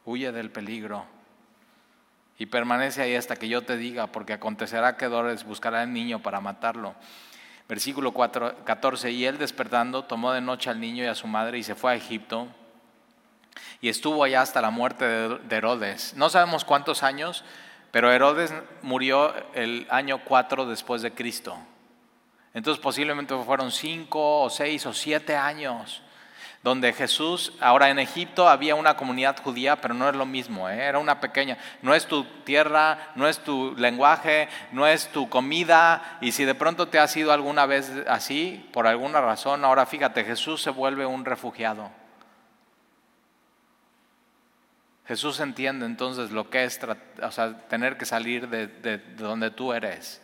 huye del peligro y permanece ahí hasta que yo te diga, porque acontecerá que Dores buscará al niño para matarlo. Versículo 4, 14, y él despertando tomó de noche al niño y a su madre y se fue a Egipto y estuvo allá hasta la muerte de Herodes. No sabemos cuántos años, pero Herodes murió el año 4 después de Cristo. Entonces posiblemente fueron 5 o 6 o 7 años donde Jesús, ahora en Egipto había una comunidad judía, pero no es lo mismo, ¿eh? era una pequeña, no es tu tierra, no es tu lenguaje, no es tu comida, y si de pronto te has ido alguna vez así, por alguna razón, ahora fíjate, Jesús se vuelve un refugiado. Jesús entiende entonces lo que es o sea, tener que salir de, de donde tú eres,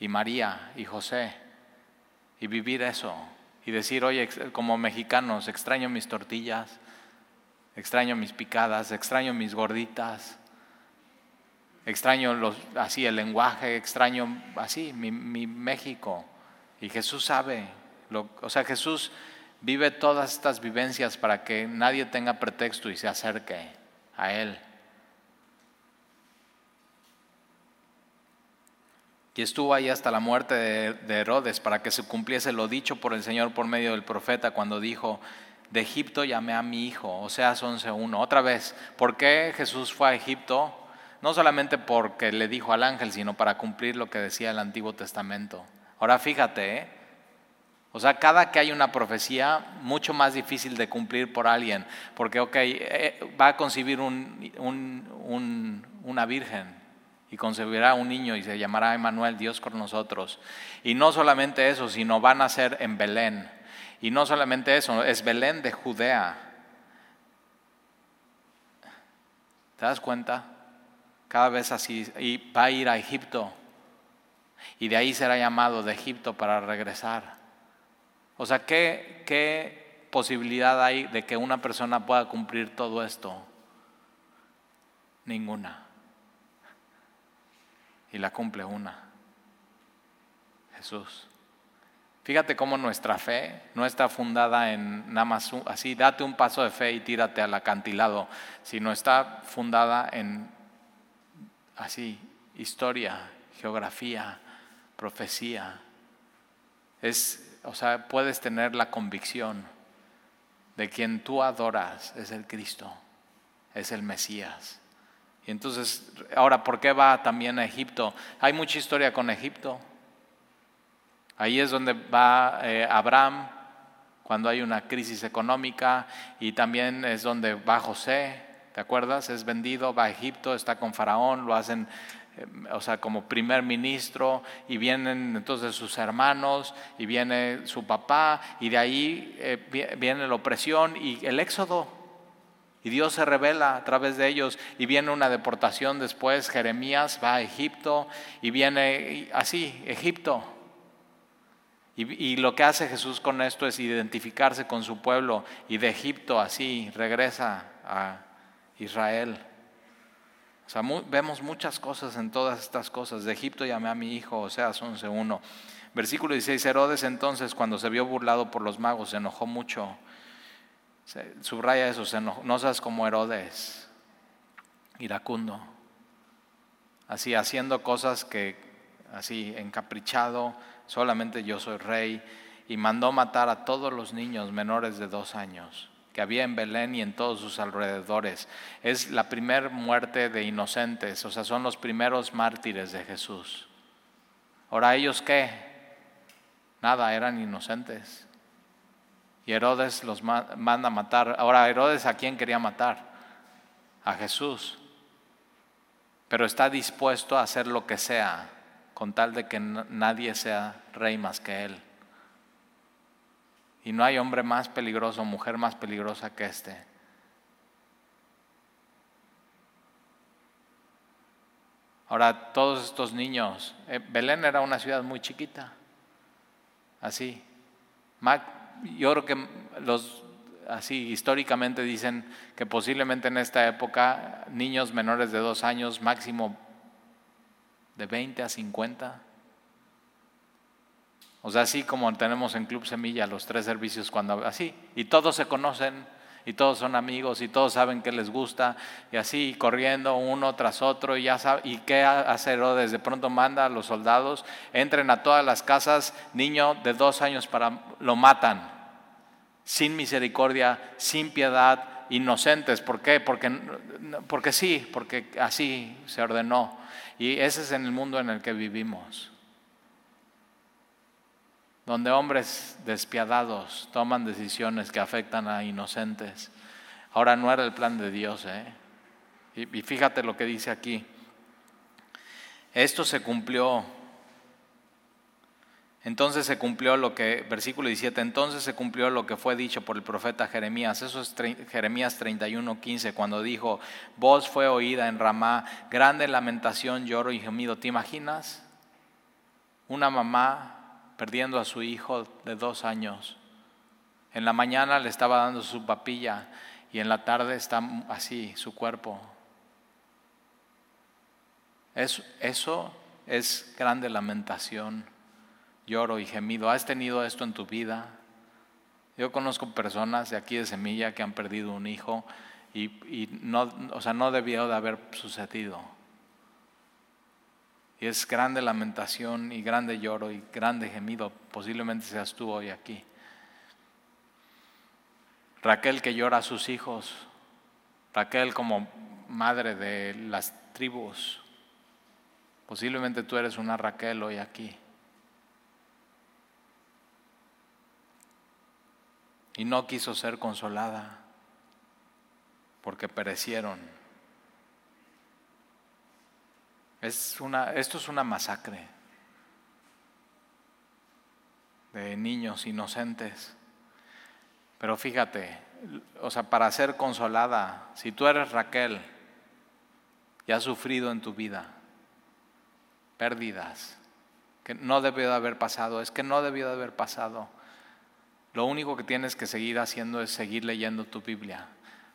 y María y José, y vivir eso, y decir, oye, como mexicanos, extraño mis tortillas, extraño mis picadas, extraño mis gorditas, extraño los, así el lenguaje, extraño así mi, mi México. Y Jesús sabe, lo, o sea, Jesús vive todas estas vivencias para que nadie tenga pretexto y se acerque a Él. Y estuvo ahí hasta la muerte de, Herodes para que se cumpliese lo dicho por el Señor por medio del profeta cuando dijo, de Egipto llamé a mi hijo, o sea, 11.1. Otra vez, ¿por qué Jesús fue a Egipto? No solamente porque le dijo al ángel, sino para cumplir lo que decía el Antiguo Testamento. Ahora fíjate, ¿eh? o sea, cada que hay una profecía, mucho más difícil de cumplir por alguien, porque, ok, eh, va a concebir un, una virgen, y concebirá un niño y se llamará Emanuel, Dios con nosotros. Y no solamente eso, sino van a ser en Belén. Y no solamente eso, es Belén de Judea. ¿Te das cuenta? Cada vez así. Y va a ir a Egipto. Y de ahí será llamado de Egipto para regresar. O sea, ¿qué, qué posibilidad hay de que una persona pueda cumplir todo esto? Ninguna y la cumple una. Jesús. Fíjate cómo nuestra fe no está fundada en nada más así, date un paso de fe y tírate al acantilado, sino está fundada en así, historia, geografía, profecía. Es, o sea, puedes tener la convicción de quien tú adoras es el Cristo, es el Mesías. Entonces, ahora, ¿por qué va también a Egipto? Hay mucha historia con Egipto. Ahí es donde va eh, Abraham cuando hay una crisis económica y también es donde va José, ¿te acuerdas? Es vendido, va a Egipto, está con Faraón, lo hacen, eh, o sea, como primer ministro y vienen entonces sus hermanos y viene su papá y de ahí eh, viene la opresión y el éxodo. Y Dios se revela a través de ellos y viene una deportación después. Jeremías va a Egipto y viene así, Egipto. Y, lo que hace Jesús con esto es identificarse con su pueblo y de Egipto así regresa a Israel. O sea, vemos muchas cosas en todas estas cosas. De Egipto llamé a mi hijo, o sea, 11.1. Versículo 16, Herodes entonces cuando se vio burlado por los magos se enojó mucho Subraya eso, no, seas como Herodes, iracundo, así haciendo cosas que, así encaprichado, solamente yo soy rey, y mandó matar a todos los niños menores de dos años que había en Belén y en todos sus alrededores. Es la primera muerte de inocentes, o sea, son los primeros mártires de Jesús. Ahora, ¿ellos qué? Nada, eran inocentes. Y Herodes los manda a matar. Ahora, Herodes a quién quería matar? A Jesús. Pero está dispuesto a hacer lo que sea con tal de que nadie sea rey más que él. Y no hay hombre más peligroso, mujer más peligrosa que este. Ahora, todos estos niños, eh, Belén era una ciudad muy chiquita, así. Mac yo creo que los así históricamente dicen que posiblemente en esta época niños menores de dos años, máximo de 20 a 50. O sea, así como tenemos en Club Semilla los tres servicios cuando así, y todos se conocen y todos son amigos y todos saben que les gusta y así corriendo uno tras otro y ya sabe, y qué hace Herodes, de pronto manda a los soldados, entren a todas las casas, niño de dos años para, lo matan, sin misericordia, sin piedad, inocentes, ¿por qué? Porque, porque sí, porque así se ordenó. Y ese es en el mundo en el que vivimos donde hombres despiadados toman decisiones que afectan a inocentes. Ahora no era el plan de Dios, ¿eh? Y, y fíjate lo que dice aquí. Esto se cumplió Entonces se cumplió lo que, versículo 17, entonces se cumplió lo que fue dicho por el profeta Jeremías. Eso es Jeremías 31, 15, cuando dijo, voz fue oída en Ramá, grande lamentación, lloro y gemido. ¿Te imaginas? Una mamá perdiendo a su hijo de dos años. En la mañana le estaba dando su papilla y en la tarde está así su cuerpo. eso es grande lamentación lloro y gemido. ¿Has tenido esto en tu vida? Yo conozco personas de aquí de Semilla que han perdido un hijo y, no, o sea, no debió de haber sucedido. Y es grande lamentación y grande lloro y grande gemido. Posiblemente seas tú hoy aquí. Raquel que llora a sus hijos. Raquel como madre de las tribus. Posiblemente tú eres una Raquel hoy aquí. y no quiso ser consolada porque perecieron. Es una, esto es una masacre de niños inocentes. Pero fíjate, o sea, para ser consolada, si tú eres Raquel y has sufrido en tu vida pérdidas que no debió de haber pasado, es que no debió de haber pasado lo único que tienes que seguir haciendo es seguir leyendo tu Biblia.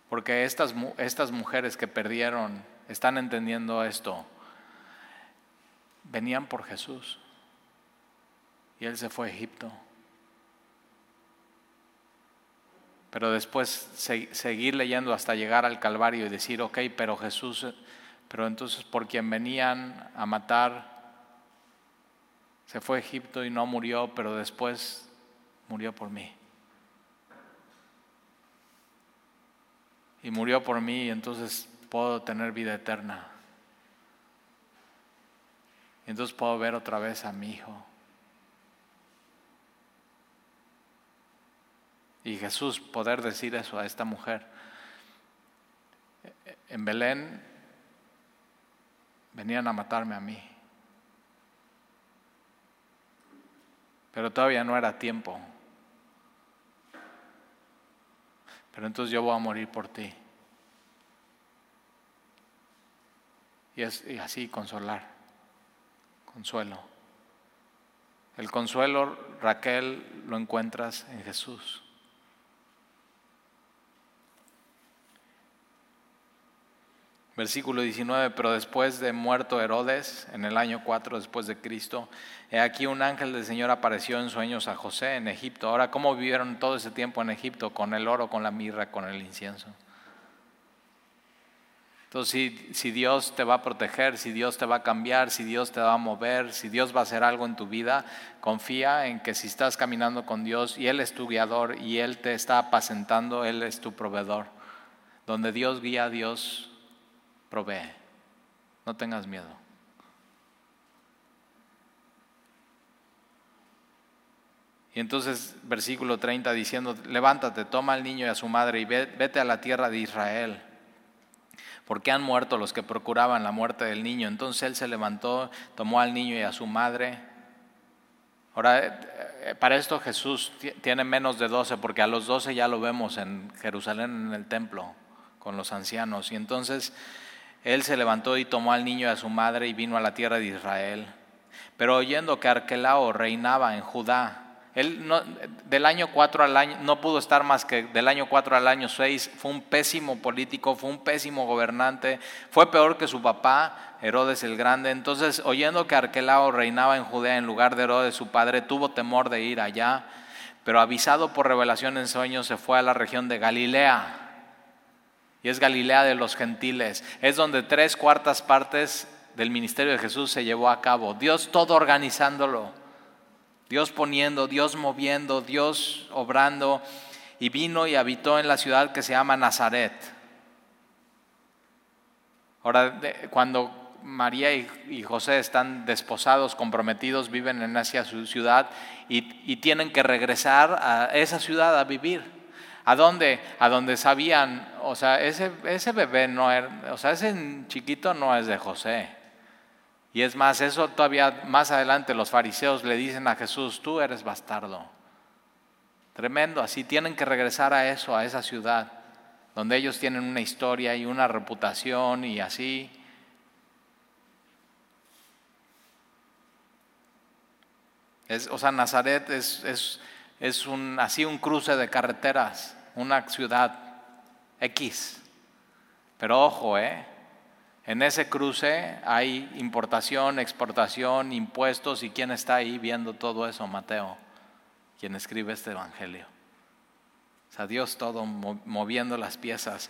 Porque estas, estas mujeres que perdieron están entendiendo esto. Venían por Jesús. Y él se fue a Egipto. Pero después seguir leyendo hasta llegar al Calvario y decir, ok, pero Jesús, pero entonces por quien venían a matar, se fue a Egipto y no murió, pero después murió por mí. Y murió por mí y entonces puedo tener vida eterna. Y entonces puedo ver otra vez a mi hijo. Y Jesús poder decir eso a esta mujer. En Belén venían a matarme a mí. Pero todavía no era tiempo. pero entonces yo voy a morir por ti. Y, es, así consolar, consuelo. El consuelo, Raquel, lo encuentras en Jesús. Versículo 19, pero después de muerto Herodes, en el año 4 después de Cristo, he aquí un ángel del Señor apareció en sueños a José en Egipto. Ahora, ¿cómo vivieron todo ese tiempo en Egipto? Con el oro, con la mirra, con el incienso. Entonces, si, Dios te va a proteger, si Dios te va a cambiar, si Dios te va a mover, si Dios va a hacer algo en tu vida, confía en que si estás caminando con Dios y Él es tu guiador y Él te está apacentando, Él es tu proveedor. Donde Dios guía, Dios provee. No tengas miedo. Y entonces versículo 30 diciendo, levántate, toma al niño y a su madre y vete a la tierra de Israel, porque han muerto los que procuraban la muerte del niño. Entonces él se levantó, tomó al niño y a su madre. Ahora, eh, eh, para esto Jesús tiene menos de 12, porque a los 12 ya lo vemos en Jerusalén en el templo con los ancianos. Y entonces él se levantó y tomó al niño y a su madre y vino a la tierra de Israel. Pero oyendo que Arquelao reinaba en Judá, él no, del año 4 al año, no pudo estar más que del año 4 al año 6, fue un pésimo político, fue un pésimo gobernante, fue peor que su papá, Herodes el Grande. Entonces, oyendo que Arquelao reinaba en Judea en lugar de Herodes su padre, tuvo temor de ir allá, pero avisado por revelación en sueños, se fue a la región de Galilea y es Galilea de los gentiles. Es donde tres cuartas partes del ministerio de Jesús se llevó a cabo. Dios todo organizándolo, Dios poniendo, Dios moviendo, Dios obrando. Y vino y habitó en la ciudad que se llama Nazaret. Ahora, cuando María y José están desposados, comprometidos, viven en su ciudad y tienen que regresar a esa ciudad a vivir. ¿A dónde? A donde sabían, o sea, ese, ese bebé no era, o sea, ese chiquito no es de José. Y es más, eso todavía más adelante los fariseos le dicen a Jesús, tú eres bastardo. Tremendo, así tienen que regresar a eso, a esa ciudad, donde ellos tienen una historia y una reputación y así. O sea, Nazaret es un, así un cruce de carreteras, una ciudad X. Pero ojo, ¿eh? En ese cruce hay importación, exportación, impuestos y quién está ahí viendo todo eso, Mateo, quien escribe este evangelio. O sea, Dios todo moviendo las piezas.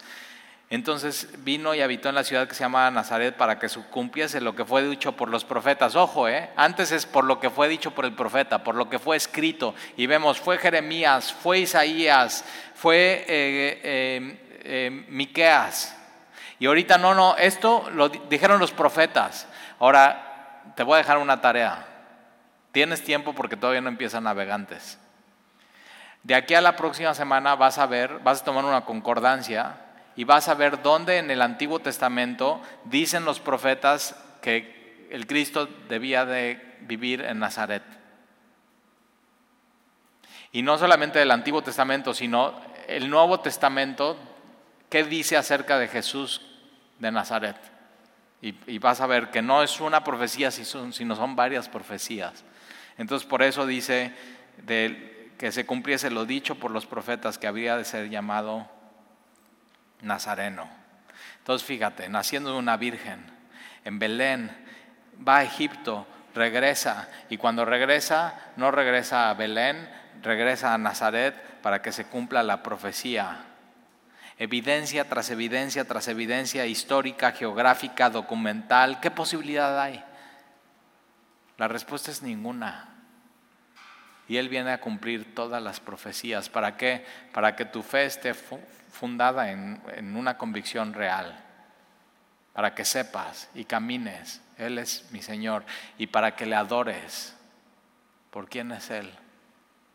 Entonces vino y habitó en la ciudad que se llama Nazaret para que cumpliese lo que fue dicho por los profetas. Ojo, ¿eh? antes es por lo que fue dicho por el profeta, por lo que fue escrito. Y vemos, fue Jeremías, fue Isaías, fue eh, eh, Miqueas. Y ahorita no, no, esto lo dijeron los profetas. Ahora te voy a dejar una tarea. Tienes tiempo porque todavía no empiezan navegantes. De aquí a la próxima semana vas a ver, vas a tomar una concordancia y vas a ver dónde en el Antiguo Testamento dicen los profetas que el Cristo debía de vivir en Nazaret. Y no solamente del Antiguo Testamento, sino el Nuevo Testamento, ¿qué dice acerca de Jesús de Nazaret? Y, vas a ver que no es una profecía, sino son varias profecías. Entonces por eso dice que se cumpliese lo dicho por los profetas que habría de ser llamado Nazareno. Entonces fíjate, naciendo de una virgen, en Belén, va a Egipto, regresa, y cuando regresa, no regresa a Belén, regresa a Nazaret para que se cumpla la profecía. Evidencia tras evidencia tras evidencia histórica, geográfica, documental. ¿Qué posibilidad hay? La respuesta es ninguna. Y Él viene a cumplir todas las profecías. ¿Para qué? Para que tu fe esté fundada en, una convicción real, para que sepas y camines, Él es mi Señor, y para que le adores por quién es Él,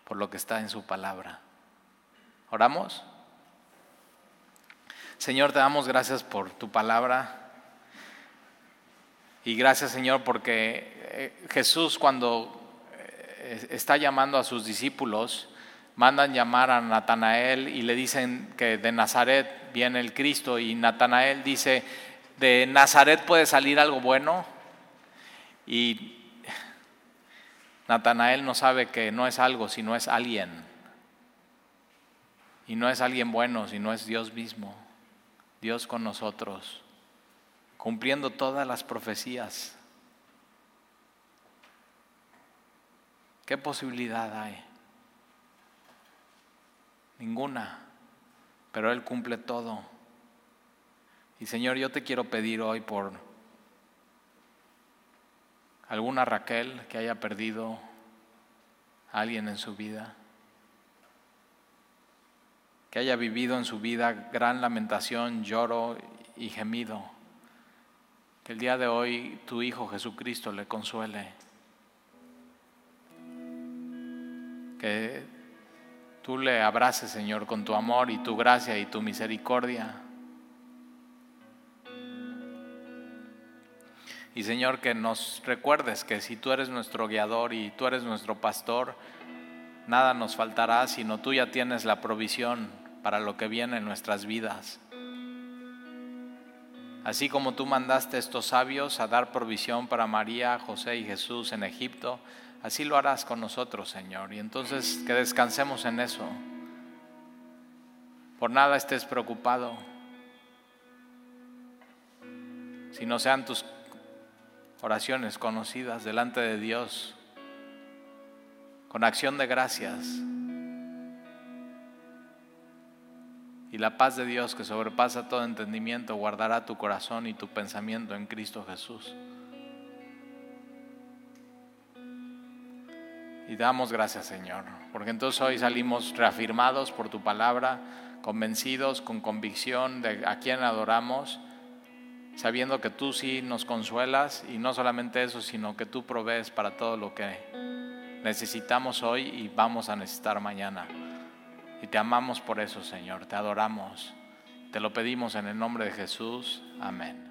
por lo que está en su palabra. ¿Oramos? Señor, te damos gracias por tu palabra. Y gracias, Señor, porque eh, Jesús cuando eh, está llamando a sus discípulos, mandan llamar a Natanael y le dicen que de Nazaret viene el Cristo y Natanael dice, ¿de Nazaret puede salir algo bueno? Y Natanael no sabe que no es algo, sino es alguien. Y no es alguien bueno, sino es Dios mismo, Dios con nosotros, cumpliendo todas las profecías. ¿Qué posibilidad hay? Ninguna. Pero Él cumple todo. Y Señor, yo te quiero pedir hoy por alguna Raquel que haya perdido a alguien en su vida, que haya vivido en su vida gran lamentación, lloro y gemido. Que el día de hoy tu Hijo Jesucristo le consuele. Que tú le abraces, Señor, con tu amor y tu gracia y tu misericordia. Y Señor, que nos recuerdes que si tú eres nuestro guiador y tú eres nuestro pastor, nada nos faltará, sino tú ya tienes la provisión para lo que viene en nuestras vidas. Así como tú mandaste a estos sabios a dar provisión para María, José y Jesús en Egipto, Así lo harás con nosotros, Señor. Y entonces que descansemos en eso. Por nada estés preocupado. Si no sean tus oraciones conocidas delante de Dios, con acción de gracias. Y la paz de Dios que sobrepasa todo entendimiento guardará tu corazón y tu pensamiento en Cristo Jesús. Y damos gracias, Señor, porque entonces hoy salimos reafirmados por tu palabra, convencidos, con convicción de a quién adoramos, sabiendo que tú sí nos consuelas y no solamente eso, sino que tú provees para todo lo que necesitamos hoy y vamos a necesitar mañana. Y te amamos por eso, Señor, te adoramos. Te lo pedimos en el nombre de Jesús. Amén.